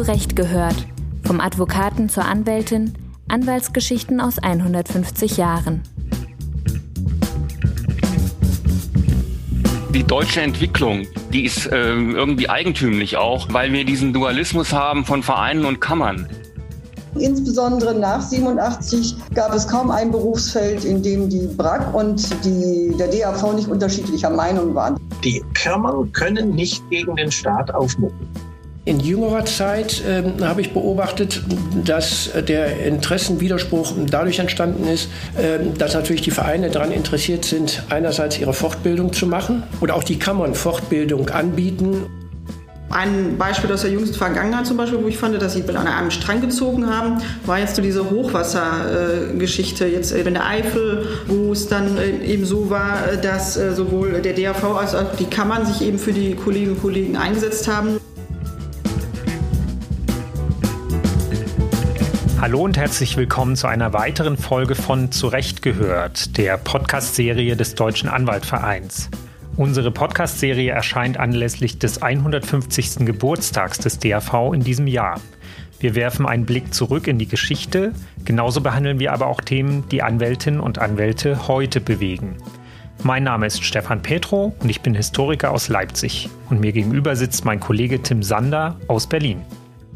Recht gehört. Vom Advokaten zur Anwältin, Anwaltsgeschichten aus 150 Jahren. Die deutsche Entwicklung, die ist äh, irgendwie eigentümlich auch, weil wir diesen Dualismus haben von Vereinen und Kammern. Insbesondere nach 87 gab es kaum ein Berufsfeld, in dem die BRAC und die, der DAV nicht unterschiedlicher Meinung waren. Die Kammern können nicht gegen den Staat aufmucken. In jüngerer Zeit äh, habe ich beobachtet, dass der Interessenwiderspruch dadurch entstanden ist, äh, dass natürlich die Vereine daran interessiert sind, einerseits ihre Fortbildung zu machen oder auch die Kammern Fortbildung anbieten. Ein Beispiel aus der jüngsten Vergangenheit zum Beispiel, wo ich fand, dass sie an einem Strang gezogen haben, war jetzt so diese Hochwassergeschichte jetzt in der Eifel, wo es dann äh, eben so war, dass äh, sowohl der DAV als auch die Kammern sich eben für die Kolleginnen und Kollegen eingesetzt haben. Hallo und herzlich willkommen zu einer weiteren Folge von Zurecht gehört, der Podcast-Serie des Deutschen Anwaltvereins. Unsere Podcast-Serie erscheint anlässlich des 150. Geburtstags des DAV in diesem Jahr. Wir werfen einen Blick zurück in die Geschichte, genauso behandeln wir aber auch Themen, die Anwältinnen und Anwälte heute bewegen. Mein Name ist Stefan Petro und ich bin Historiker aus Leipzig. Und mir gegenüber sitzt mein Kollege Tim Sander aus Berlin.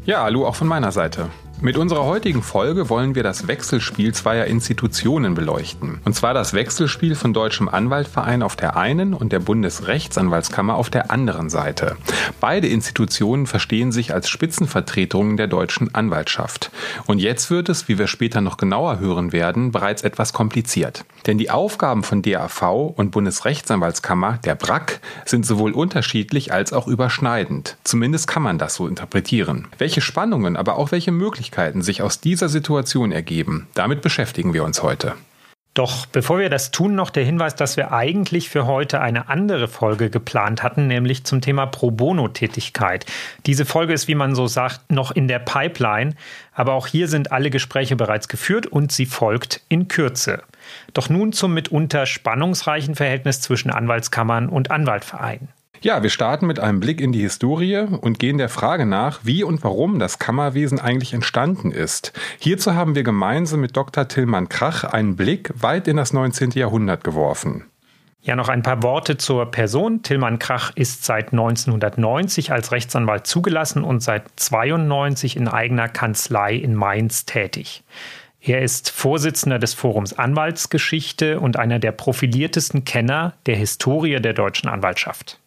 Ja, hallo auch von meiner Seite. Mit unserer heutigen Folge wollen wir das Wechselspiel zweier Institutionen beleuchten. Und zwar das Wechselspiel von Deutschem Anwaltverein auf der einen und der Bundesrechtsanwaltskammer auf der anderen Seite. Beide Institutionen verstehen sich als Spitzenvertretungen der deutschen Anwaltschaft. Und jetzt wird es, wie wir später noch genauer hören werden, bereits etwas kompliziert. Denn die Aufgaben von DAV und Bundesrechtsanwaltskammer, der BRAC, sind sowohl unterschiedlich als auch überschneidend. Zumindest kann man das so interpretieren. Welche Spannungen, aber auch welche Möglichkeiten Möglichkeiten sich aus dieser Situation ergeben, damit beschäftigen wir uns heute. Doch bevor wir das tun, noch der Hinweis, dass wir eigentlich für heute eine andere Folge geplant hatten, nämlich zum Thema Pro Bono-Tätigkeit. Diese Folge ist, wie man so sagt, noch in der Pipeline, aber auch hier sind alle Gespräche bereits geführt und sie folgt in Kürze. Doch nun zum mitunter spannungsreichen Verhältnis zwischen Anwaltskammern und Anwaltvereinen. Ja, wir starten mit einem Blick in die Historie und gehen der Frage nach, wie und warum das Kammerwesen eigentlich entstanden ist. Hierzu haben wir gemeinsam mit Dr. Tillmann Krach einen Blick weit in das 19. Jahrhundert geworfen. Ja, noch ein paar Worte zur Person. Tillmann Krach ist seit 1990 als Rechtsanwalt zugelassen und seit 92 in eigener Kanzlei in Mainz tätig. Er ist Vorsitzender des Forums Anwaltsgeschichte und einer der profiliertesten Kenner der Historie der deutschen Anwaltschaft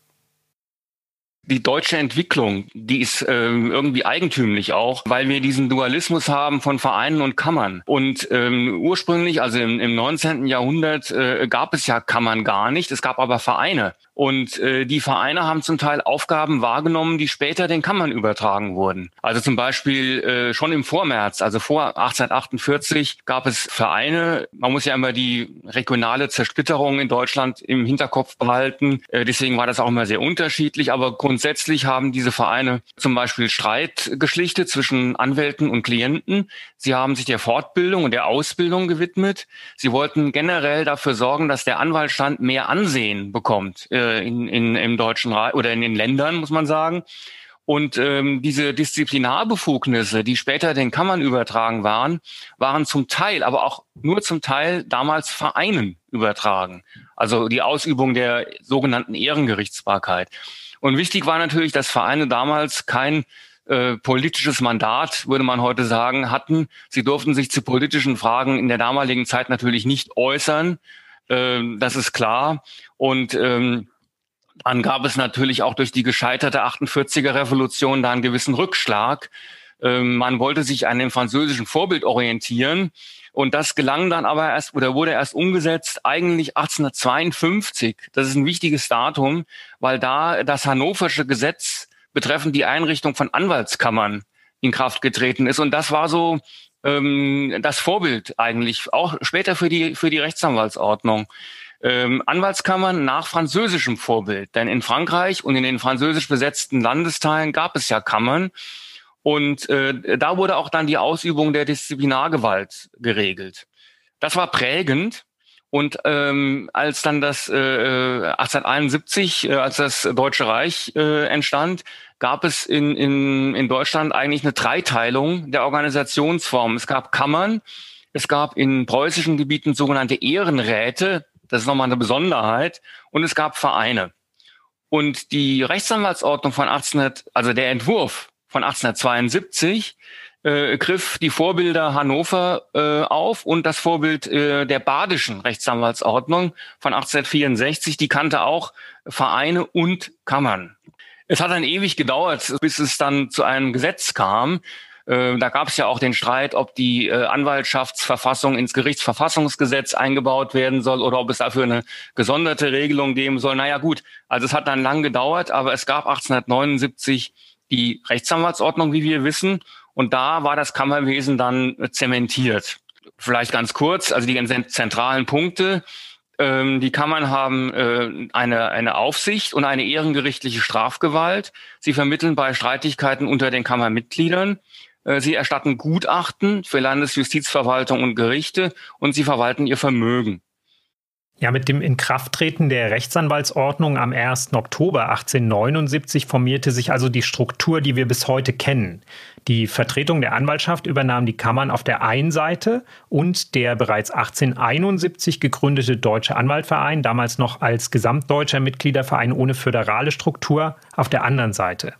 die deutsche Entwicklung, die ist äh, irgendwie eigentümlich auch, weil wir diesen Dualismus haben von Vereinen und Kammern. Und ähm, ursprünglich, also im, im 19. Jahrhundert, äh, gab es ja Kammern gar nicht, es gab aber Vereine. Und äh, die Vereine haben zum Teil Aufgaben wahrgenommen, die später den Kammern übertragen wurden. Also zum Beispiel äh, schon im Vormärz, also vor 1848, gab es Vereine. Man muss ja immer die regionale Zersplitterung in Deutschland im Hinterkopf behalten. Äh, deswegen war das auch immer sehr unterschiedlich. Aber grundsätzlich haben diese Vereine zum Beispiel Streit geschlichtet zwischen Anwälten und Klienten. Sie haben sich der Fortbildung und der Ausbildung gewidmet. Sie wollten generell dafür sorgen, dass der Anwaltstand mehr Ansehen bekommt. Äh, äh, in, in, im Deutschen Reich oder in den Ländern, muss man sagen. Und ähm, diese Disziplinarbefugnisse, die später den Kammern übertragen waren, waren zum Teil, aber auch nur zum Teil damals Vereinen übertragen. Also die Ausübung der sogenannten Ehrengerichtsbarkeit. Und wichtig war natürlich, dass Vereine damals kein äh, politisches Mandat, würde man heute sagen, hatten. Sie durften sich zu politischen Fragen in der damaligen Zeit natürlich nicht äußern. Ähm, das ist klar. Und ähm, dann gab es natürlich auch durch die gescheiterte 48er Revolution da einen gewissen Rückschlag. Ähm, man wollte sich an dem französischen Vorbild orientieren. Und das gelang dann aber erst oder wurde erst umgesetzt eigentlich 1852. Das ist ein wichtiges Datum, weil da das hannoversche Gesetz betreffend die Einrichtung von Anwaltskammern in Kraft getreten ist. Und das war so ähm, das Vorbild eigentlich, auch später für die, für die Rechtsanwaltsordnung. Ähm, Anwaltskammern nach französischem Vorbild. Denn in Frankreich und in den französisch besetzten Landesteilen gab es ja Kammern. Und äh, da wurde auch dann die Ausübung der Disziplinargewalt geregelt. Das war prägend. Und ähm, als dann das äh, 1871, äh, als das Deutsche Reich äh, entstand, gab es in, in, in Deutschland eigentlich eine Dreiteilung der Organisationsform. Es gab Kammern, es gab in preußischen Gebieten sogenannte Ehrenräte, das ist nochmal eine Besonderheit, und es gab Vereine. Und die Rechtsanwaltsordnung von 1800, also der Entwurf von 1872, äh, griff die Vorbilder Hannover äh, auf und das Vorbild äh, der badischen Rechtsanwaltsordnung von 1864, die kannte auch Vereine und Kammern. Es hat dann ewig gedauert, bis es dann zu einem Gesetz kam. Äh, da gab es ja auch den Streit, ob die äh, Anwaltschaftsverfassung ins Gerichtsverfassungsgesetz eingebaut werden soll oder ob es dafür eine gesonderte Regelung geben soll. Naja gut, also es hat dann lang gedauert, aber es gab 1879 die Rechtsanwaltsordnung, wie wir wissen. Und da war das Kammerwesen dann zementiert. Vielleicht ganz kurz, also die zentralen Punkte. Ähm, die Kammern haben äh, eine, eine Aufsicht und eine ehrengerichtliche Strafgewalt. Sie vermitteln bei Streitigkeiten unter den Kammermitgliedern. Äh, sie erstatten Gutachten für Landesjustizverwaltung und Gerichte und sie verwalten ihr Vermögen. Ja, mit dem Inkrafttreten der Rechtsanwaltsordnung am 1. Oktober 1879 formierte sich also die Struktur, die wir bis heute kennen. Die Vertretung der Anwaltschaft übernahm die Kammern auf der einen Seite und der bereits 1871 gegründete Deutsche Anwaltverein, damals noch als gesamtdeutscher Mitgliederverein ohne föderale Struktur, auf der anderen Seite.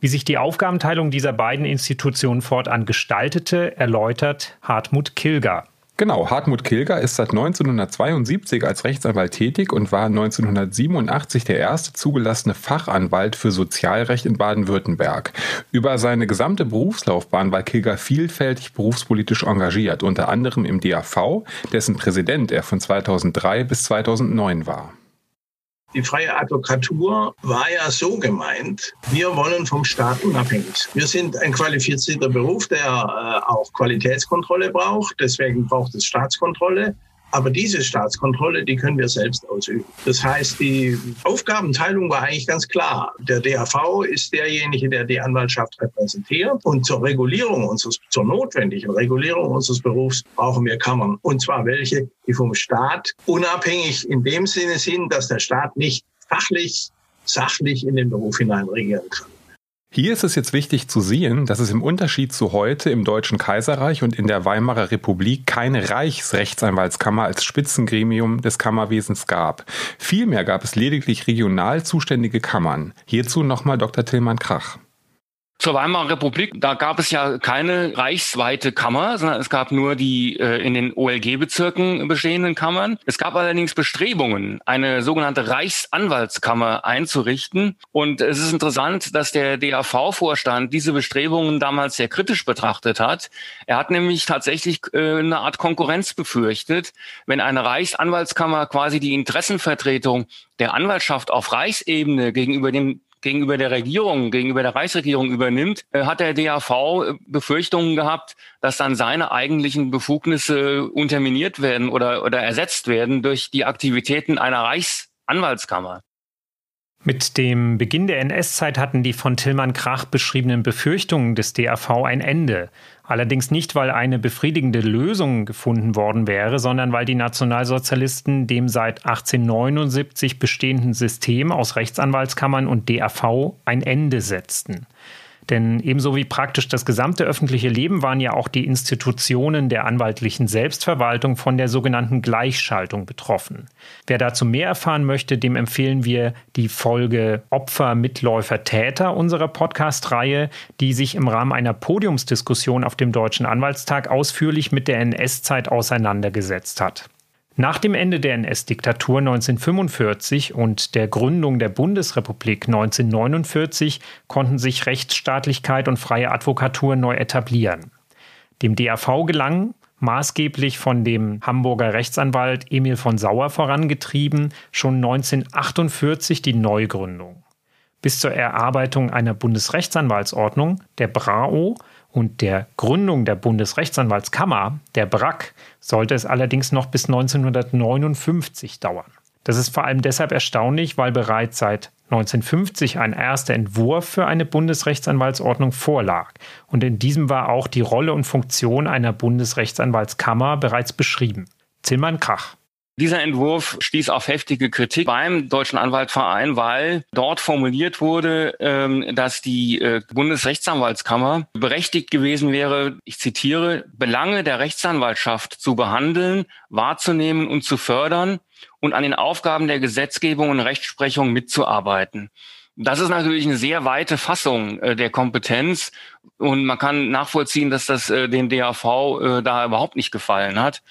Wie sich die Aufgabenteilung dieser beiden Institutionen fortan gestaltete, erläutert Hartmut Kilger. Genau, Hartmut Kilger ist seit 1972 als Rechtsanwalt tätig und war 1987 der erste zugelassene Fachanwalt für Sozialrecht in Baden-Württemberg. Über seine gesamte Berufslaufbahn war Kilger vielfältig berufspolitisch engagiert, unter anderem im DAV, dessen Präsident er von 2003 bis 2009 war. Die freie Advokatur war ja so gemeint, wir wollen vom Staat unabhängig. Wir sind ein qualifizierter Beruf, der äh, auch Qualitätskontrolle braucht. Deswegen braucht es Staatskontrolle. Aber diese Staatskontrolle, die können wir selbst ausüben. Das heißt, die Aufgabenteilung war eigentlich ganz klar. Der DAV ist derjenige, der die Anwaltschaft repräsentiert. Und zur Regulierung unseres, zur notwendigen Regulierung unseres Berufs brauchen wir Kammern. Und zwar welche, die vom Staat unabhängig in dem Sinne sind, dass der Staat nicht fachlich, sachlich in den Beruf hinein regieren kann. Hier ist es jetzt wichtig zu sehen, dass es im Unterschied zu heute im Deutschen Kaiserreich und in der Weimarer Republik keine Reichsrechtsanwaltskammer als Spitzengremium des Kammerwesens gab. Vielmehr gab es lediglich regional zuständige Kammern. Hierzu nochmal Dr. Tillmann Krach. Zur Weimarer Republik, da gab es ja keine reichsweite Kammer, sondern es gab nur die äh, in den OLG-Bezirken bestehenden Kammern. Es gab allerdings Bestrebungen, eine sogenannte Reichsanwaltskammer einzurichten. Und es ist interessant, dass der DAV-Vorstand diese Bestrebungen damals sehr kritisch betrachtet hat. Er hat nämlich tatsächlich äh, eine Art Konkurrenz befürchtet, wenn eine Reichsanwaltskammer quasi die Interessenvertretung der Anwaltschaft auf Reichsebene gegenüber dem gegenüber der Regierung, gegenüber der Reichsregierung übernimmt, äh, hat der DAV äh, Befürchtungen gehabt, dass dann seine eigentlichen Befugnisse unterminiert werden oder, oder ersetzt werden durch die Aktivitäten einer Reichsanwaltskammer. Mit dem Beginn der NS-Zeit hatten die von Tillmann Krach beschriebenen Befürchtungen des DAV ein Ende. Allerdings nicht, weil eine befriedigende Lösung gefunden worden wäre, sondern weil die Nationalsozialisten dem seit 1879 bestehenden System aus Rechtsanwaltskammern und DAV ein Ende setzten. Denn ebenso wie praktisch das gesamte öffentliche Leben waren ja auch die Institutionen der anwaltlichen Selbstverwaltung von der sogenannten Gleichschaltung betroffen. Wer dazu mehr erfahren möchte, dem empfehlen wir die Folge Opfer, Mitläufer, Täter unserer Podcast-Reihe, die sich im Rahmen einer Podiumsdiskussion auf dem Deutschen Anwaltstag ausführlich mit der NS-Zeit auseinandergesetzt hat. Nach dem Ende der NS-Diktatur 1945 und der Gründung der Bundesrepublik 1949 konnten sich Rechtsstaatlichkeit und freie Advokatur neu etablieren. Dem DAV gelang, maßgeblich von dem Hamburger Rechtsanwalt Emil von Sauer vorangetrieben, schon 1948 die Neugründung. Bis zur Erarbeitung einer Bundesrechtsanwaltsordnung, der BRAO, und der Gründung der Bundesrechtsanwaltskammer, der BRAC, sollte es allerdings noch bis 1959 dauern. Das ist vor allem deshalb erstaunlich, weil bereits seit 1950 ein erster Entwurf für eine Bundesrechtsanwaltsordnung vorlag. Und in diesem war auch die Rolle und Funktion einer Bundesrechtsanwaltskammer bereits beschrieben. Zillmann Krach. Dieser Entwurf stieß auf heftige Kritik beim Deutschen Anwaltverein, weil dort formuliert wurde, ähm, dass die äh, Bundesrechtsanwaltskammer berechtigt gewesen wäre, ich zitiere, Belange der Rechtsanwaltschaft zu behandeln, wahrzunehmen und zu fördern und an den Aufgaben der Gesetzgebung und Rechtsprechung mitzuarbeiten. Das ist natürlich eine sehr weite Fassung äh, der Kompetenz und man kann nachvollziehen, dass das äh, dem DAV da überhaupt nicht gefallen hat.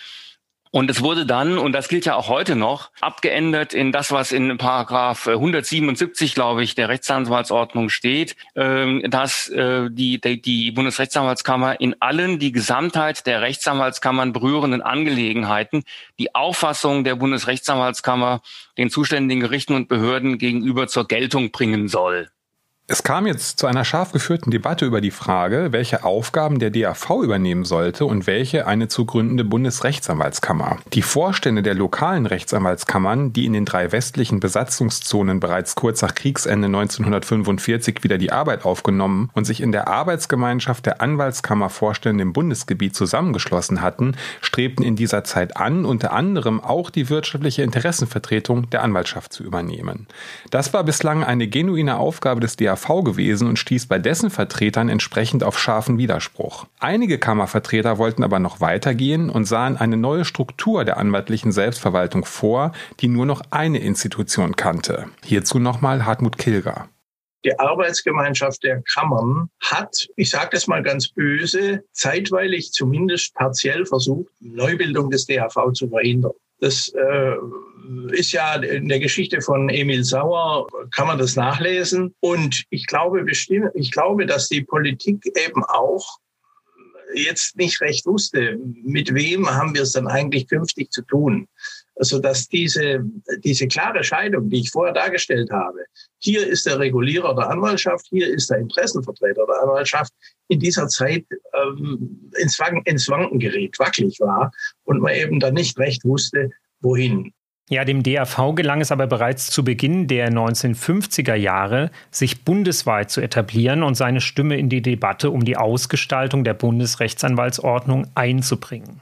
Und es wurde dann, und das gilt ja auch heute noch, abgeändert in das, was in Paragraph 177, glaube ich, der Rechtsanwaltsordnung steht, ähm, dass äh, die, die Bundesrechtsanwaltskammer in allen die Gesamtheit der Rechtsanwaltskammern berührenden Angelegenheiten die Auffassung der Bundesrechtsanwaltskammer den zuständigen Gerichten und Behörden gegenüber zur Geltung bringen soll. Es kam jetzt zu einer scharf geführten Debatte über die Frage, welche Aufgaben der DAV übernehmen sollte und welche eine zu gründende Bundesrechtsanwaltskammer. Die Vorstände der lokalen Rechtsanwaltskammern, die in den drei westlichen Besatzungszonen bereits kurz nach Kriegsende 1945 wieder die Arbeit aufgenommen und sich in der Arbeitsgemeinschaft der Anwaltskammervorstände im Bundesgebiet zusammengeschlossen hatten, strebten in dieser Zeit an, unter anderem auch die wirtschaftliche Interessenvertretung der Anwaltschaft zu übernehmen. Das war bislang eine genuine Aufgabe des DAV DAV gewesen und stieß bei dessen Vertretern entsprechend auf scharfen Widerspruch. Einige Kammervertreter wollten aber noch weitergehen und sahen eine neue Struktur der anwaltlichen Selbstverwaltung vor, die nur noch eine Institution kannte. Hierzu nochmal Hartmut Kilger. Die Arbeitsgemeinschaft der Kammern hat, ich sage das mal ganz böse, zeitweilig zumindest partiell versucht, Neubildung des DAV zu verhindern. Das äh, ist ja in der Geschichte von Emil Sauer, kann man das nachlesen. Und ich glaube bestimmt, ich glaube, dass die Politik eben auch jetzt nicht recht wusste, mit wem haben wir es dann eigentlich künftig zu tun. Also dass diese, diese klare Scheidung, die ich vorher dargestellt habe, hier ist der Regulierer der Anwaltschaft, hier ist der Interessenvertreter der Anwaltschaft, in dieser Zeit ähm, ins, Wanken, ins Wanken gerät, wackelig war und man eben dann nicht recht wusste, wohin. Ja, dem DAV gelang es aber bereits zu Beginn der 1950er Jahre, sich bundesweit zu etablieren und seine Stimme in die Debatte um die Ausgestaltung der Bundesrechtsanwaltsordnung einzubringen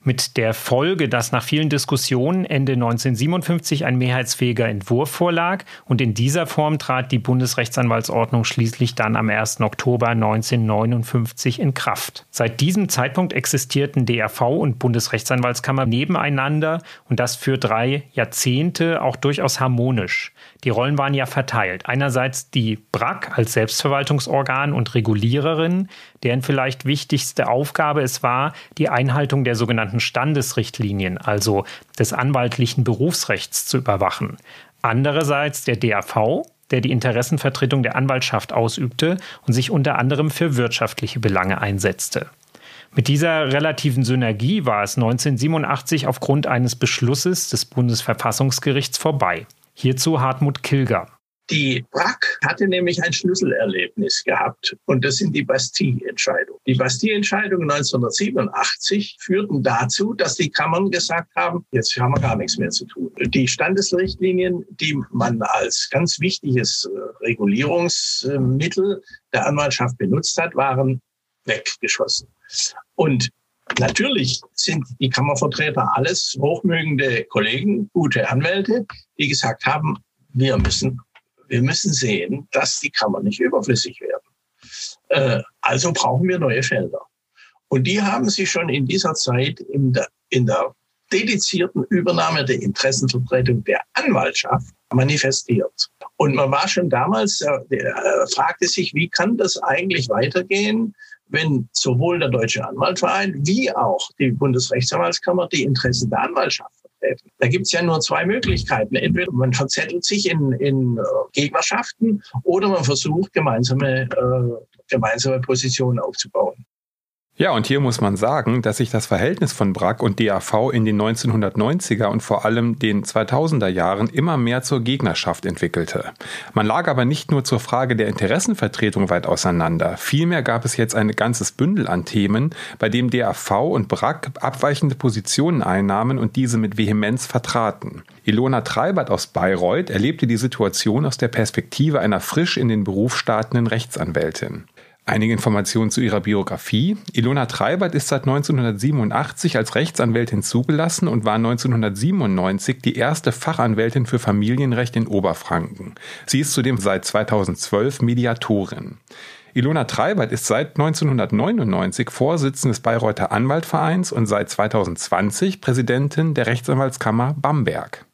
mit der Folge, dass nach vielen Diskussionen Ende 1957 ein mehrheitsfähiger Entwurf vorlag und in dieser Form trat die Bundesrechtsanwaltsordnung schließlich dann am 1. Oktober 1959 in Kraft. Seit diesem Zeitpunkt existierten DRV und Bundesrechtsanwaltskammer nebeneinander und das für drei Jahrzehnte auch durchaus harmonisch. Die Rollen waren ja verteilt. Einerseits die BRAC als Selbstverwaltungsorgan und Reguliererin, deren vielleicht wichtigste Aufgabe es war, die Einhaltung der sogenannten Standesrichtlinien, also des anwaltlichen Berufsrechts zu überwachen. Andererseits der DAV, der die Interessenvertretung der Anwaltschaft ausübte und sich unter anderem für wirtschaftliche Belange einsetzte. Mit dieser relativen Synergie war es 1987 aufgrund eines Beschlusses des Bundesverfassungsgerichts vorbei. Hierzu Hartmut Kilger. Die BRAC hatte nämlich ein Schlüsselerlebnis gehabt und das sind die Bastille-Entscheidungen. Die Bastille-Entscheidungen 1987 führten dazu, dass die Kammern gesagt haben, jetzt haben wir gar nichts mehr zu tun. Die Standesrichtlinien, die man als ganz wichtiges äh, Regulierungsmittel der Anwaltschaft benutzt hat, waren weggeschossen. Und Natürlich sind die Kammervertreter alles hochmögende Kollegen, gute Anwälte, die gesagt haben, wir müssen wir müssen sehen, dass die Kammern nicht überflüssig werden. Äh, also brauchen wir neue Felder. Und die haben sich schon in dieser Zeit in der, in der dedizierten Übernahme der Interessenvertretung der Anwaltschaft manifestiert. Und man war schon damals, äh, äh, fragte sich, wie kann das eigentlich weitergehen, wenn sowohl der Deutsche Anwaltverein wie auch die Bundesrechtsanwaltskammer die Interessen der Anwaltschaft. Da gibt es ja nur zwei Möglichkeiten. Entweder man verzettelt sich in, in äh, Gegnerschaften oder man versucht, gemeinsame, äh, gemeinsame Positionen aufzubauen. Ja, und hier muss man sagen, dass sich das Verhältnis von BRAC und DAV in den 1990er und vor allem den 2000er Jahren immer mehr zur Gegnerschaft entwickelte. Man lag aber nicht nur zur Frage der Interessenvertretung weit auseinander. Vielmehr gab es jetzt ein ganzes Bündel an Themen, bei dem DAV und BRAC abweichende Positionen einnahmen und diese mit Vehemenz vertraten. Ilona Treibert aus Bayreuth erlebte die Situation aus der Perspektive einer frisch in den Beruf startenden Rechtsanwältin. Einige Informationen zu ihrer Biografie. Ilona Treibert ist seit 1987 als Rechtsanwältin zugelassen und war 1997 die erste Fachanwältin für Familienrecht in Oberfranken. Sie ist zudem seit 2012 Mediatorin. Ilona Treibert ist seit 1999 Vorsitzende des Bayreuther Anwaltvereins und seit 2020 Präsidentin der Rechtsanwaltskammer Bamberg.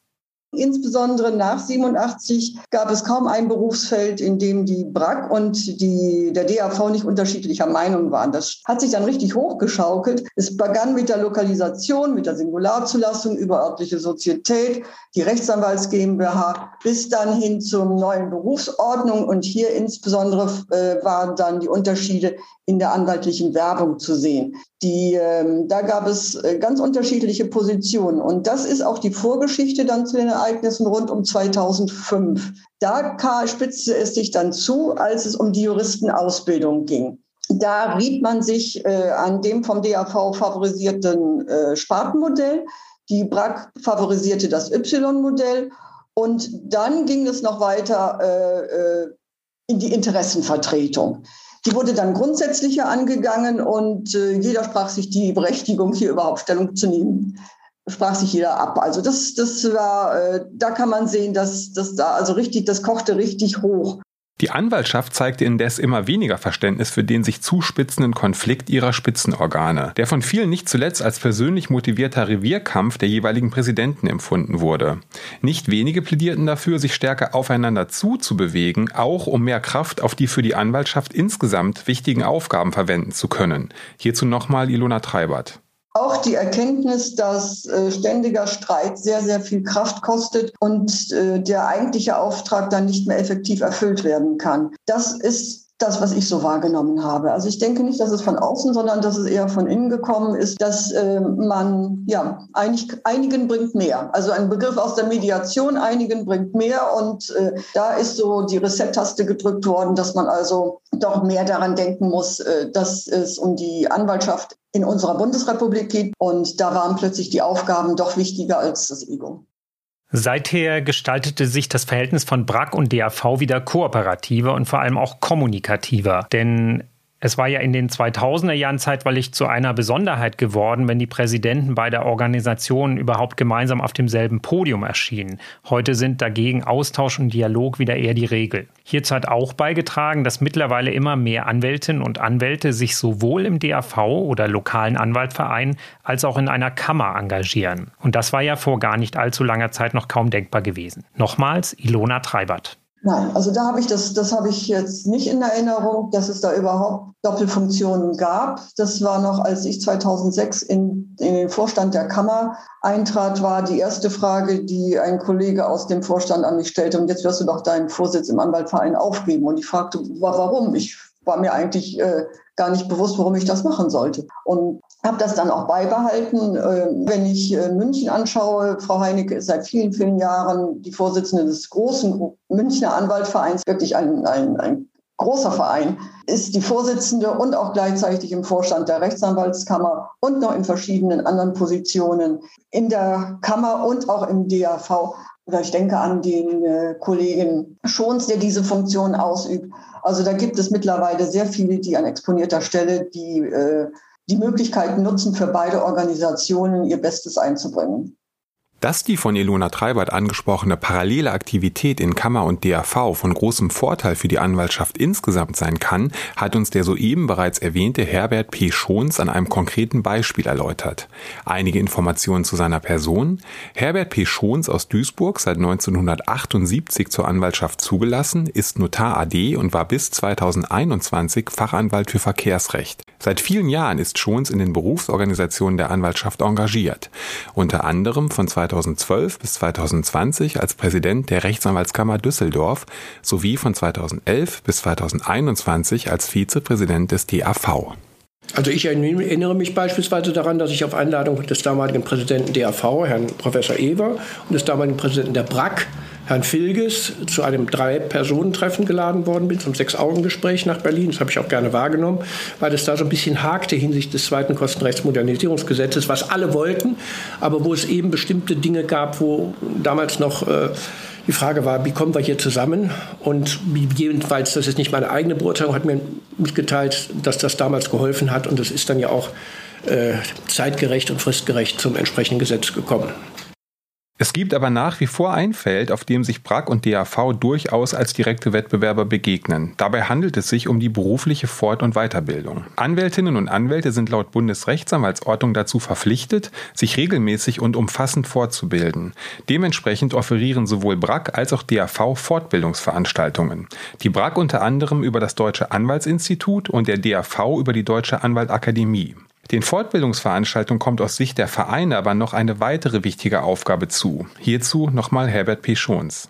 Insbesondere nach 87 gab es kaum ein Berufsfeld, in dem die BRAC und die, der DAV nicht unterschiedlicher Meinung waren. Das hat sich dann richtig hochgeschaukelt. Es begann mit der Lokalisation, mit der Singularzulassung, überörtliche Sozietät, die Rechtsanwalts GmbH, bis dann hin zur neuen Berufsordnung. Und hier insbesondere äh, waren dann die Unterschiede in der anwaltlichen Werbung zu sehen. Die, ähm, da gab es äh, ganz unterschiedliche Positionen. Und das ist auch die Vorgeschichte dann zu den Ereignissen rund um 2005. Da spitzte es sich dann zu, als es um die Juristenausbildung ging. Da riet man sich äh, an dem vom DAV favorisierten äh, Spartenmodell. Die BRAC favorisierte das Y-Modell. Und dann ging es noch weiter äh, äh in die Interessenvertretung. Die wurde dann grundsätzlicher angegangen und äh, jeder sprach sich die Berechtigung, hier überhaupt Stellung zu nehmen, sprach sich jeder ab. Also das, das war, äh, da kann man sehen, dass das da also richtig, das kochte richtig hoch. Die Anwaltschaft zeigte indes immer weniger Verständnis für den sich zuspitzenden Konflikt ihrer Spitzenorgane, der von vielen nicht zuletzt als persönlich motivierter Revierkampf der jeweiligen Präsidenten empfunden wurde. Nicht wenige plädierten dafür, sich stärker aufeinander zuzubewegen, auch um mehr Kraft auf die für die Anwaltschaft insgesamt wichtigen Aufgaben verwenden zu können. Hierzu nochmal Ilona Treibert. Auch die Erkenntnis, dass äh, ständiger Streit sehr, sehr viel Kraft kostet und äh, der eigentliche Auftrag dann nicht mehr effektiv erfüllt werden kann. Das ist das, was ich so wahrgenommen habe. Also ich denke nicht, dass es von außen, sondern dass es eher von innen gekommen ist, dass äh, man, ja, einig, einigen bringt mehr. Also ein Begriff aus der Mediation, einigen bringt mehr. Und äh, da ist so die Reset-Taste gedrückt worden, dass man also doch mehr daran denken muss, äh, dass es um die Anwaltschaft in unserer Bundesrepublik geht. Und da waren plötzlich die Aufgaben doch wichtiger als das Ego. Seither gestaltete sich das Verhältnis von BRAC und DAV wieder kooperativer und vor allem auch kommunikativer. Denn es war ja in den 2000er Jahren zeitweilig zu einer Besonderheit geworden, wenn die Präsidenten beider Organisationen überhaupt gemeinsam auf demselben Podium erschienen. Heute sind dagegen Austausch und Dialog wieder eher die Regel. Hierzu hat auch beigetragen, dass mittlerweile immer mehr Anwältinnen und Anwälte sich sowohl im DAV oder lokalen Anwaltverein als auch in einer Kammer engagieren. Und das war ja vor gar nicht allzu langer Zeit noch kaum denkbar gewesen. Nochmals Ilona Treibert. Nein, also da habe ich das, das habe ich jetzt nicht in Erinnerung, dass es da überhaupt Doppelfunktionen gab. Das war noch, als ich 2006 in, in den Vorstand der Kammer eintrat, war die erste Frage, die ein Kollege aus dem Vorstand an mich stellte. Und jetzt wirst du doch deinen Vorsitz im Anwaltverein aufgeben. Und ich fragte, warum? Ich war mir eigentlich äh, gar nicht bewusst, warum ich das machen sollte. Und habe das dann auch beibehalten. Äh, wenn ich äh, München anschaue, Frau Heinecke ist seit vielen, vielen Jahren die Vorsitzende des großen Münchner Anwaltvereins, wirklich ein, ein, ein großer Verein, ist die Vorsitzende und auch gleichzeitig im Vorstand der Rechtsanwaltskammer und noch in verschiedenen anderen Positionen in der Kammer und auch im DAV. Oder ich denke an den äh, Kollegen Schons, der diese Funktion ausübt. Also da gibt es mittlerweile sehr viele, die an exponierter Stelle die, äh, die Möglichkeiten nutzen, für beide Organisationen ihr Bestes einzubringen. Dass die von Ilona Treibert angesprochene parallele Aktivität in Kammer und DAV von großem Vorteil für die Anwaltschaft insgesamt sein kann, hat uns der soeben bereits erwähnte Herbert P. Schons an einem konkreten Beispiel erläutert. Einige Informationen zu seiner Person. Herbert P. Schons aus Duisburg, seit 1978 zur Anwaltschaft zugelassen, ist Notar AD und war bis 2021 Fachanwalt für Verkehrsrecht. Seit vielen Jahren ist Schons in den Berufsorganisationen der Anwaltschaft engagiert. Unter anderem von 2012 bis 2020 als Präsident der Rechtsanwaltskammer Düsseldorf sowie von 2011 bis 2021 als Vizepräsident des DAV. Also ich erinnere mich beispielsweise daran, dass ich auf Einladung des damaligen Präsidenten DAV, Herrn Professor Ewer, und des damaligen Präsidenten der BRAC, Herrn Filges, zu einem Drei-Personen-Treffen geladen worden bin, zum Sechs-Augen-Gespräch nach Berlin. Das habe ich auch gerne wahrgenommen, weil es da so ein bisschen hakte hinsichtlich des zweiten Kostenrechtsmodernisierungsgesetzes, was alle wollten, aber wo es eben bestimmte Dinge gab, wo damals noch äh, Die Frage war, wie kommen wir hier zusammen? Und jedenfalls, das ist nicht meine eigene Beurteilung, hat mir mitgeteilt, dass das damals geholfen hat. Und es ist dann ja auch äh, zeitgerecht und fristgerecht zum entsprechenden Gesetz gekommen. Es gibt aber nach wie vor ein Feld, auf dem sich BRAC und DAV durchaus als direkte Wettbewerber begegnen. Dabei handelt es sich um die berufliche Fort- und Weiterbildung. Anwältinnen und Anwälte sind laut Bundesrechtsanwaltsordnung dazu verpflichtet, sich regelmäßig und umfassend fortzubilden. Dementsprechend offerieren sowohl BRAC als auch DAV Fortbildungsveranstaltungen. Die BRAC unter anderem über das Deutsche Anwaltsinstitut und der DAV über die Deutsche Anwaltakademie. Den Fortbildungsveranstaltungen kommt aus Sicht der Vereine aber noch eine weitere wichtige Aufgabe zu. Hierzu nochmal Herbert P. Schons.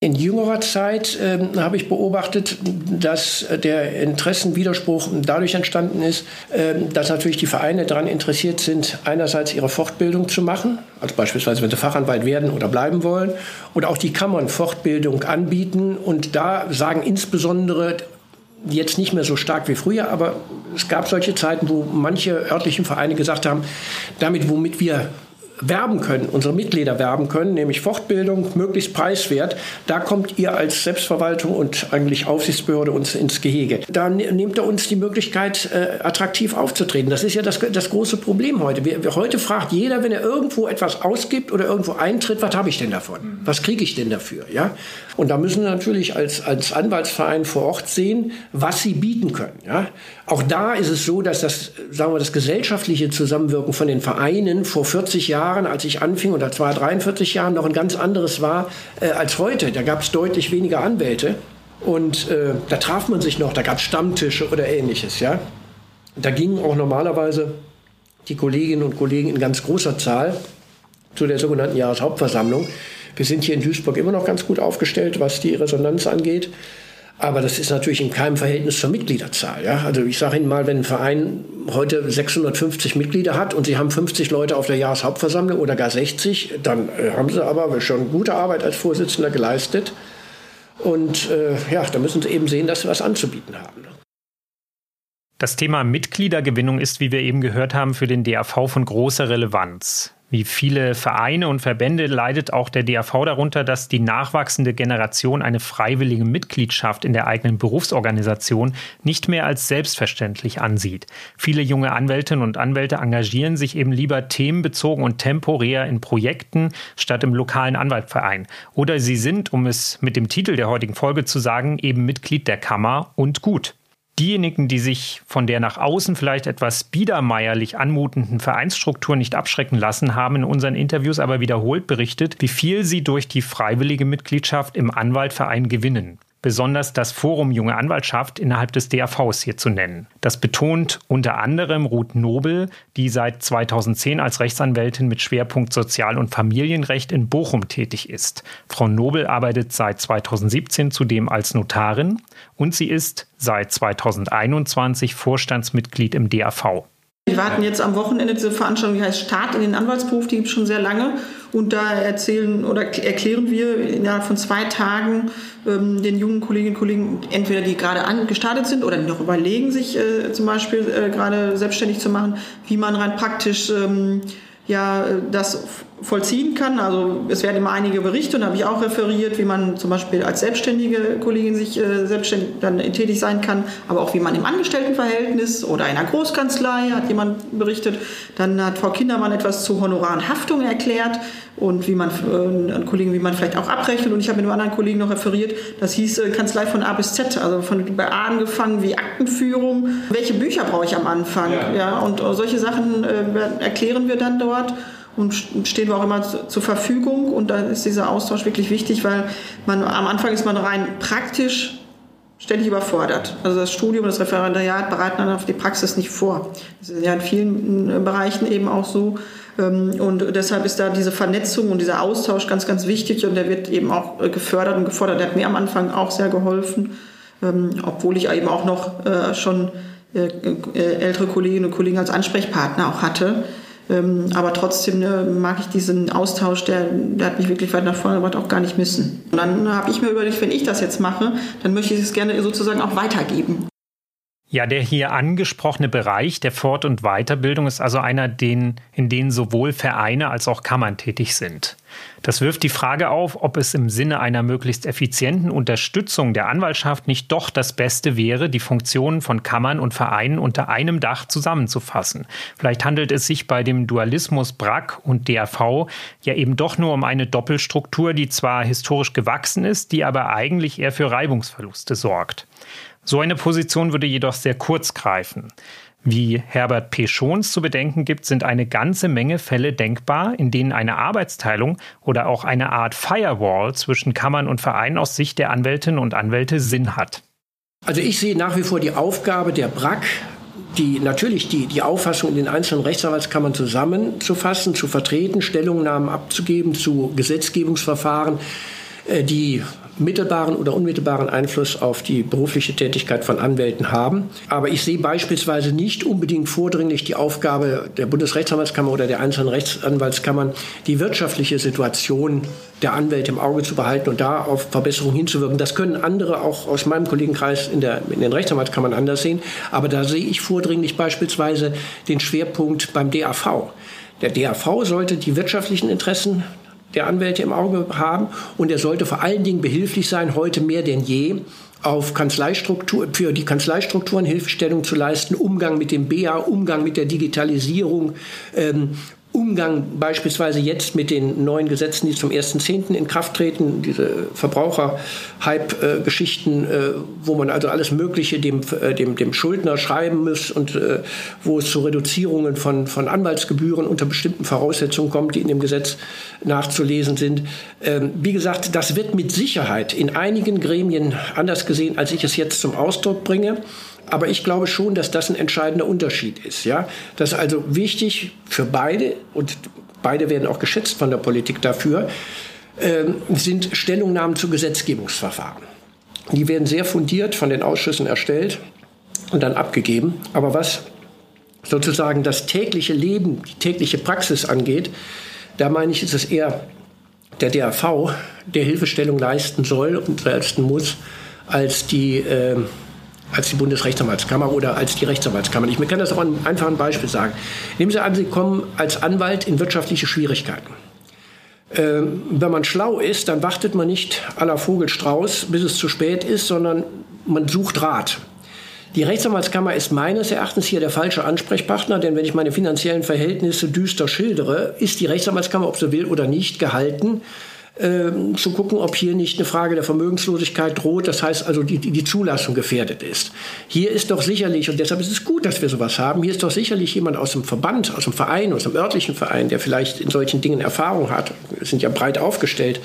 In jüngerer Zeit äh, habe ich beobachtet, dass der Interessenwiderspruch dadurch entstanden ist, äh, dass natürlich die Vereine daran interessiert sind, einerseits ihre Fortbildung zu machen, also beispielsweise wenn sie Fachanwalt werden oder bleiben wollen, und auch die Kammern Fortbildung anbieten. Und da sagen insbesondere jetzt nicht mehr so stark wie früher, aber es gab solche Zeiten, wo manche örtlichen Vereine gesagt haben, damit womit wir werben können, unsere Mitglieder werben können, nämlich Fortbildung, möglichst preiswert, da kommt ihr als Selbstverwaltung und eigentlich Aufsichtsbehörde uns ins Gehege. Da ne-, nehmt ihr uns die Möglichkeit, äh, attraktiv aufzutreten. Das ist ja das, das große Problem heute. Wir, heute fragt jeder, wenn er irgendwo etwas ausgibt oder irgendwo eintritt, was habe ich denn davon? Was kriege ich denn dafür? Ja? Und da müssen wir natürlich als, als Anwaltsverein vor Ort sehen, was sie bieten können. Ja? Auch da ist es so, dass das, sagen wir, das gesellschaftliche Zusammenwirken von den Vereinen vor 40 Jahren, als ich anfing, oder zwar 43 Jahren, noch ein ganz anderes war äh, als heute. Da gab es deutlich weniger Anwälte und äh, da traf man sich noch, da gab es Stammtische oder ähnliches. Ja? Da gingen auch normalerweise die Kolleginnen und Kollegen in ganz großer Zahl zu der sogenannten Jahreshauptversammlung. Wir sind hier in Duisburg immer noch ganz gut aufgestellt, was die Resonanz angeht. Aber das ist natürlich in keinem Verhältnis zur Mitgliederzahl. Ja? Also ich sage Ihnen mal, wenn ein Verein heute 650 Mitglieder hat und Sie haben 50 Leute auf der Jahreshauptversammlung oder gar 60, dann äh, haben Sie aber schon gute Arbeit als Vorsitzender geleistet. Und äh, ja, da müssen Sie eben sehen, dass Sie was anzubieten haben. Das Thema Mitgliedergewinnung ist, wie wir eben gehört haben, für den DAV von großer Relevanz. Wie viele Vereine und Verbände leidet auch der DAV darunter, dass die nachwachsende Generation eine freiwillige Mitgliedschaft in der eigenen Berufsorganisation nicht mehr als selbstverständlich ansieht. Viele junge Anwältinnen und Anwälte engagieren sich eben lieber themenbezogen und temporär in Projekten statt im lokalen Anwaltverein. Oder sie sind, um es mit dem Titel der heutigen Folge zu sagen, eben Mitglied der Kammer und gut. Diejenigen, die sich von der nach außen vielleicht etwas biedermeierlich anmutenden Vereinsstruktur nicht abschrecken lassen, haben in unseren Interviews aber wiederholt berichtet, wie viel sie durch die freiwillige Mitgliedschaft im Anwaltverein gewinnen besonders das Forum Junge Anwaltschaft innerhalb des DAVs hier zu nennen. Das betont unter anderem Ruth Nobel, die seit 2010 als Rechtsanwältin mit Schwerpunkt Sozial- und Familienrecht in Bochum tätig ist. Frau Nobel arbeitet seit 2017 zudem als Notarin und sie ist seit 2021 Vorstandsmitglied im DAV. Wir warten jetzt am Wochenende diese Veranstaltung, die heißt Start in den Anwaltsberuf, die gibt es schon sehr lange. Und da erzählen oder erklären wir innerhalb von zwei Tagen ähm, den jungen Kolleginnen und Kollegen, entweder die gerade gestartet sind oder die noch überlegen, sich äh, zum Beispiel äh, gerade selbstständig zu machen, wie man rein praktisch ähm, ja, das vollziehen kann. Also es werden immer einige Berichte und da habe ich auch referiert, wie man zum Beispiel als selbstständige Kollegin sich äh, selbstständig dann tätig sein kann, aber auch wie man im Angestelltenverhältnis oder in einer Großkanzlei hat jemand berichtet. Dann hat Frau Kindermann etwas zu Honorarenhaftung erklärt und wie man äh, an Kollegen, wie man vielleicht auch abrechnet. Und ich habe mit einem anderen Kollegen noch referiert, das hieß äh, Kanzlei von A bis Z, also von bei A angefangen wie Aktenführung. Welche Bücher brauche ich am Anfang? Ja, ja und solche Sachen äh, erklären wir dann dort und stehen wir auch immer zur Verfügung. Und da ist dieser Austausch wirklich wichtig, weil man am Anfang ist man rein praktisch ständig überfordert. Also das Studium, das Referendariat bereiten dann auf die Praxis nicht vor. Das ist ja in vielen äh, Bereichen eben auch so. Ähm, und deshalb ist da diese Vernetzung und dieser Austausch ganz, ganz wichtig und der wird eben auch äh, gefördert und gefordert. Der hat mir am Anfang auch sehr geholfen, ähm, obwohl ich eben auch noch äh, schon ältere Kolleginnen und Kollegen als Ansprechpartner auch hatte. Ähm, aber trotzdem ne, mag ich diesen Austausch, der, der hat mich wirklich weit nach vorne gebracht, auch gar nicht missen. Und dann habe ich mir überlegt, wenn ich das jetzt mache, dann möchte ich es gerne sozusagen auch weitergeben. Ja, der hier angesprochene Bereich der Fort- und Weiterbildung ist also einer, den, in denen sowohl Vereine als auch Kammern tätig sind. Das wirft die Frage auf, ob es im Sinne einer möglichst effizienten Unterstützung der Anwaltschaft nicht doch das Beste wäre, die Funktionen von Kammern und Vereinen unter einem Dach zusammenzufassen. Vielleicht handelt es sich bei dem Dualismus BRAC und DAV ja eben doch nur um eine Doppelstruktur, die zwar historisch gewachsen ist, die aber eigentlich eher für Reibungsverluste sorgt. So eine Position würde jedoch sehr kurz greifen. Wie Herbert P. Schons zu bedenken gibt, sind eine ganze Menge Fälle denkbar, in denen eine Arbeitsteilung oder auch eine Art Firewall zwischen Kammern und Vereinen aus Sicht der Anwältinnen und Anwälte Sinn hat. Also ich sehe nach wie vor die Aufgabe der BRAC, die natürlich die, die Auffassung in den einzelnen Rechtsanwaltskammern zusammenzufassen, zu vertreten, Stellungnahmen abzugeben zu Gesetzgebungsverfahren, äh, die mittelbaren oder unmittelbaren Einfluss auf die berufliche Tätigkeit von Anwälten haben. Aber ich sehe beispielsweise nicht unbedingt vordringlich die Aufgabe der Bundesrechtsanwaltskammer oder der einzelnen Rechtsanwaltskammern, die wirtschaftliche Situation der Anwälte im Auge zu behalten und da auf Verbesserungen hinzuwirken. Das können andere auch aus meinem Kollegenkreis in, der, in den Rechtsanwaltskammern anders sehen. Aber da sehe ich vordringlich beispielsweise den Schwerpunkt beim DAV. Der DAV sollte die wirtschaftlichen Interessen der Anwälte im Auge haben. Und er sollte vor allen Dingen behilflich sein, heute mehr denn je auf Kanzleistruktur, für die Kanzleistrukturen Hilfestellung zu leisten, Umgang mit dem BA, Umgang mit der Digitalisierung, ähm, Umgang beispielsweise jetzt mit den neuen Gesetzen, die zum 1.10. in Kraft treten, diese Verbraucher-Hype-Geschichten, äh, wo man also alles Mögliche dem, äh, dem, dem Schuldner schreiben muss und äh, wo es zu Reduzierungen von, von Anwaltsgebühren unter bestimmten Voraussetzungen kommt, die in dem Gesetz nachzulesen sind. Ähm, wie gesagt, das wird mit Sicherheit in einigen Gremien anders gesehen, als ich es jetzt zum Ausdruck bringe. Aber ich glaube schon, dass das ein entscheidender Unterschied ist. Ja? Das ist also wichtig für beide und beide werden auch geschätzt von der Politik dafür, äh, sind Stellungnahmen zu Gesetzgebungsverfahren. Die werden sehr fundiert von den Ausschüssen erstellt und dann abgegeben. Aber was sozusagen das tägliche Leben, die tägliche Praxis angeht, da meine ich, ist es eher der DAV, der Hilfestellung leisten soll und leisten muss, als die äh, als die Bundesrechtsanwaltskammer oder als die Rechtsanwaltskammer. Ich kann das auch an einfach ein Beispiel sagen. Nehmen Sie an, Sie kommen als Anwalt in wirtschaftliche Schwierigkeiten. Ähm, wenn man schlau ist, dann wartet man nicht aller Vogelstrauß, bis es zu spät ist, sondern man sucht Rat. Die Rechtsanwaltskammer ist meines Erachtens hier der falsche Ansprechpartner, denn wenn ich meine finanziellen Verhältnisse düster schildere, ist die Rechtsanwaltskammer, ob sie will oder nicht, gehalten, äh, zu gucken, ob hier nicht eine Frage der Vermögenslosigkeit droht, das heißt also die, die Zulassung gefährdet ist. Hier ist doch sicherlich, und deshalb ist es gut, dass wir sowas haben, hier ist doch sicherlich jemand aus dem Verband, aus dem Verein, aus dem örtlichen Verein, der vielleicht in solchen Dingen Erfahrung hat, wir sind ja breit aufgestellt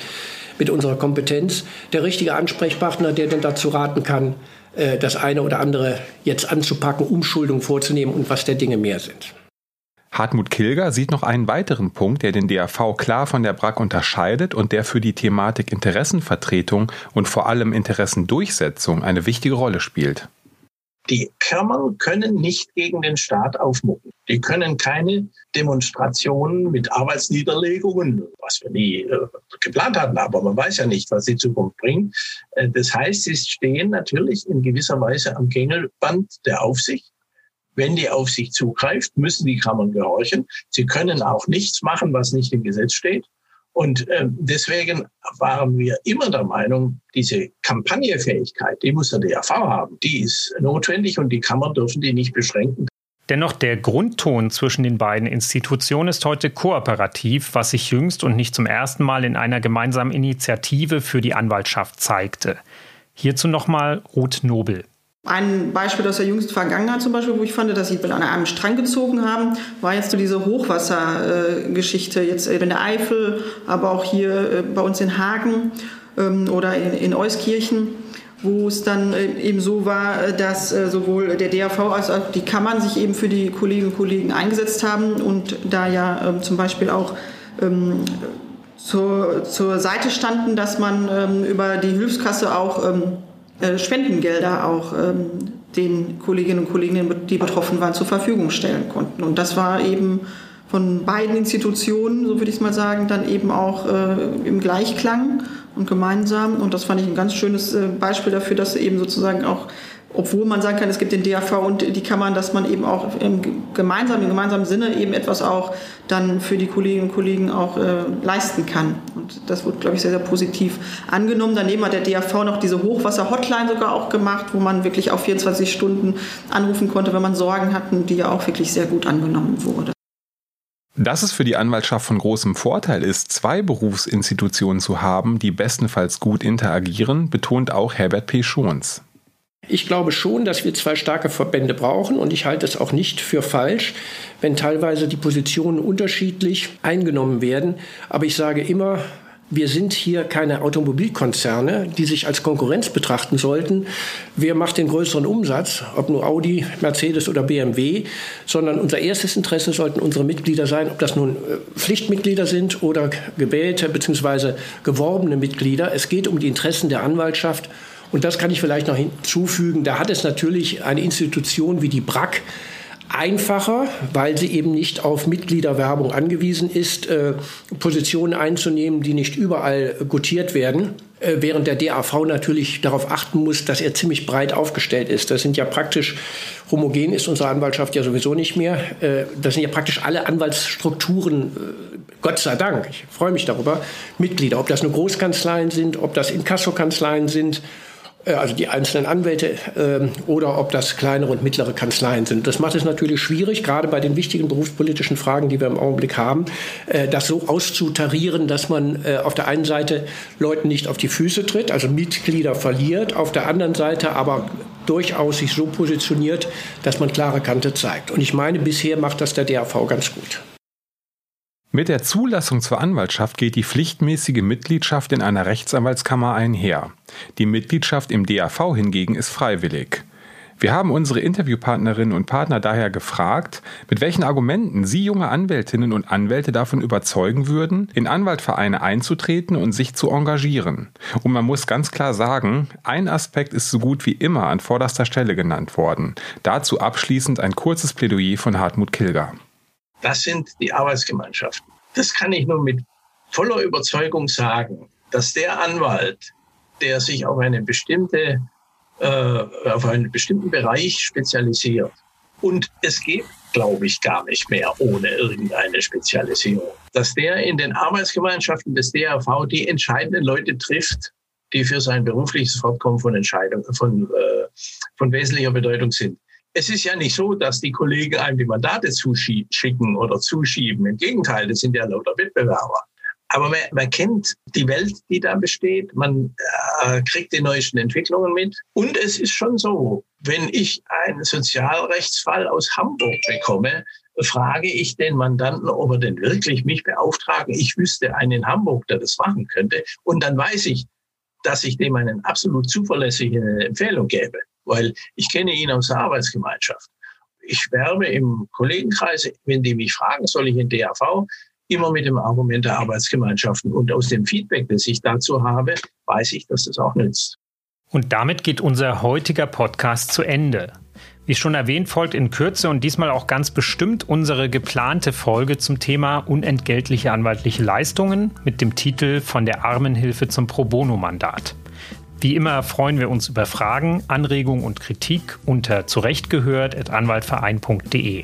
mit unserer Kompetenz, der richtige Ansprechpartner, der denn dazu raten kann, äh, das eine oder andere jetzt anzupacken, Umschuldung vorzunehmen und was der Dinge mehr sind. Hartmut Kilger sieht noch einen weiteren Punkt, der den DAV klar von der BRAC unterscheidet und der für die Thematik Interessenvertretung und vor allem Interessendurchsetzung eine wichtige Rolle spielt. Die Kammern können nicht gegen den Staat aufmucken. Die können keine Demonstrationen mit Arbeitsniederlegungen, was wir nie äh, geplant hatten, aber man weiß ja nicht, was die Zukunft bringt. Äh, das heißt, sie stehen natürlich in gewisser Weise am Gängelband der Aufsicht wenn die Aufsicht zugreift, müssen die Kammern gehorchen. Sie können auch nichts machen, was nicht im Gesetz steht. Und äh, deswegen waren wir immer der Meinung, diese Kampagnefähigkeit, die muss der DRV haben. Die ist notwendig und die Kammern dürfen die nicht beschränken. Dennoch der Grundton zwischen den beiden Institutionen ist heute kooperativ, was sich jüngst und nicht zum ersten Mal in einer gemeinsamen Initiative für die Anwaltschaft zeigte. Hierzu nochmal Ruth Nobel. Ein Beispiel aus der jüngsten Vergangenheit zum Beispiel, wo ich fand, dass sie an einem Strang gezogen haben, war jetzt so diese Hochwassergeschichte, jetzt in der Eifel, aber auch hier äh, bei uns in Hagen ähm, oder in, Euskirchen, wo es dann äh, eben so war, äh, dass sowohl der DAV als auch die Kammern sich eben für die Kolleginnen und Kollegen eingesetzt haben und da ja ähm, zum Beispiel auch ähm, zur, zur Seite standen, dass man über die Hilfskasse auch äh, Spendengelder auch ähm, den Kolleginnen und Kollegen, die betroffen waren, zur Verfügung stellen konnten. Und das war eben von beiden Institutionen, so würde ich es mal sagen, dann eben auch äh, im Gleichklang und gemeinsam. Und das fand ich ein ganz schönes äh, Beispiel dafür, dass eben sozusagen auch obwohl man sagen kann, es gibt den DAV und die Kammern, dass man eben auch im gemeinsamen, im gemeinsamen Sinne eben etwas auch dann für die Kolleginnen und Kollegen auch äh, leisten kann. Und das wird, glaube ich, sehr, sehr positiv angenommen. Daneben hat der DAV noch diese Hochwasser-Hotline sogar auch gemacht, wo man wirklich auch 24 Stunden anrufen konnte, wenn man Sorgen hatten, die ja auch wirklich sehr gut angenommen wurde. Dass es für die Anwaltschaft von großem Vorteil ist, zwei Berufsinstitutionen zu haben, die bestenfalls gut interagieren, betont auch Herbert P. Schons. Ich glaube schon, dass wir zwei starke Verbände brauchen und ich halte es auch nicht für falsch, wenn teilweise die Positionen unterschiedlich eingenommen werden. Aber ich sage immer, wir sind hier keine Automobilkonzerne, die sich als Konkurrenz betrachten sollten. Wer macht den größeren Umsatz, ob nur Audi, Mercedes oder BMW, sondern unser erstes Interesse sollten unsere Mitglieder sein, ob das nun äh, Pflichtmitglieder sind oder gewählte bzw. geworbene Mitglieder. Es geht um die Interessen der Anwaltschaft und das kann ich vielleicht noch hinzufügen. Da hat es natürlich eine Institution wie die BRAC einfacher, weil sie eben nicht auf Mitgliederwerbung angewiesen ist, äh, Positionen einzunehmen, die nicht überall gutiert werden, äh, während der DAV natürlich darauf achten muss, dass er ziemlich breit aufgestellt ist. Das sind ja praktisch, homogen ist unsere Anwaltschaft ja sowieso nicht mehr, äh, das sind ja praktisch alle Anwaltsstrukturen, Gott sei Dank, ich freue mich darüber, Mitglieder, ob das nur Großkanzleien sind, ob das Inkassokanzleien sind, also die einzelnen Anwälte äh, oder ob das kleinere und mittlere Kanzleien sind. Das macht es natürlich schwierig, gerade bei den wichtigen berufspolitischen Fragen, die wir im Augenblick haben, äh, das so auszutarieren, dass man äh, auf der einen Seite Leuten nicht auf die Füße tritt, also Mitglieder verliert, auf der anderen Seite aber durchaus sich so positioniert, dass man klare Kante zeigt. Und ich meine, bisher macht das der DAV ganz gut. Mit der Zulassung zur Anwaltschaft geht die pflichtmäßige Mitgliedschaft in einer Rechtsanwaltskammer einher. Die Mitgliedschaft im DAV hingegen ist freiwillig. Wir haben unsere Interviewpartnerinnen und Partner daher gefragt, mit welchen Argumenten sie junge Anwältinnen und Anwälte davon überzeugen würden, in Anwaltvereine einzutreten und sich zu engagieren. Und man muss ganz klar sagen, ein Aspekt ist so gut wie immer an vorderster Stelle genannt worden. Dazu abschließend ein kurzes Plädoyer von Hartmut Kilger. Das sind die Arbeitsgemeinschaften. Das kann ich nur mit voller Überzeugung sagen, dass der Anwalt, der sich auf eine bestimmte, äh, auf einen bestimmten Bereich spezialisiert, und es geht, glaube ich, gar nicht mehr ohne irgendeine Spezialisierung, dass der in den Arbeitsgemeinschaften des DRV die entscheidenden Leute trifft, die für sein berufliches Fortkommen von Entscheidung, von, äh, von wesentlicher Bedeutung sind es ist ja nicht so, dass die Kollegen einem die Mandate zuschicken oder zuschieben. Im Gegenteil, das sind ja lauter Wettbewerber. Aber man, man kennt die Welt, die da besteht. Man äh, kriegt die neuesten Entwicklungen mit. Und es ist schon so, wenn ich einen Sozialrechtsfall aus Hamburg bekomme, frage ich den Mandanten, ob er denn wirklich mich beauftragen. Ich wüsste einen in Hamburg, der das machen könnte. Und dann weiß ich, dass ich dem eine absolut zuverlässige Empfehlung gebe weil ich kenne ihn aus der Arbeitsgemeinschaft. Ich werbe im Kollegenkreis, wenn die mich fragen, soll ich in DAV, immer mit dem Argument der Arbeitsgemeinschaften. Und aus dem Feedback, das ich dazu habe, weiß ich, dass das auch nützt. Und damit geht unser heutiger Podcast zu Ende. Wie schon erwähnt, folgt in Kürze und diesmal auch ganz bestimmt unsere geplante Folge zum Thema unentgeltliche anwaltliche Leistungen mit dem Titel Von der Armenhilfe zum Pro Bono-Mandat. Wie immer freuen wir uns über Fragen, Anregungen und Kritik unter zurechtgehört.anwaltverein.de.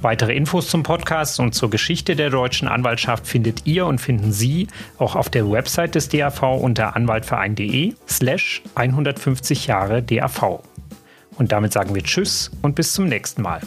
Weitere Infos zum Podcast und zur Geschichte der deutschen Anwaltschaft findet ihr und finden Sie auch auf der Website des DAV unter anwaltverein.de slash 150 Jahre DAV. Und damit sagen wir Tschüss und bis zum nächsten Mal.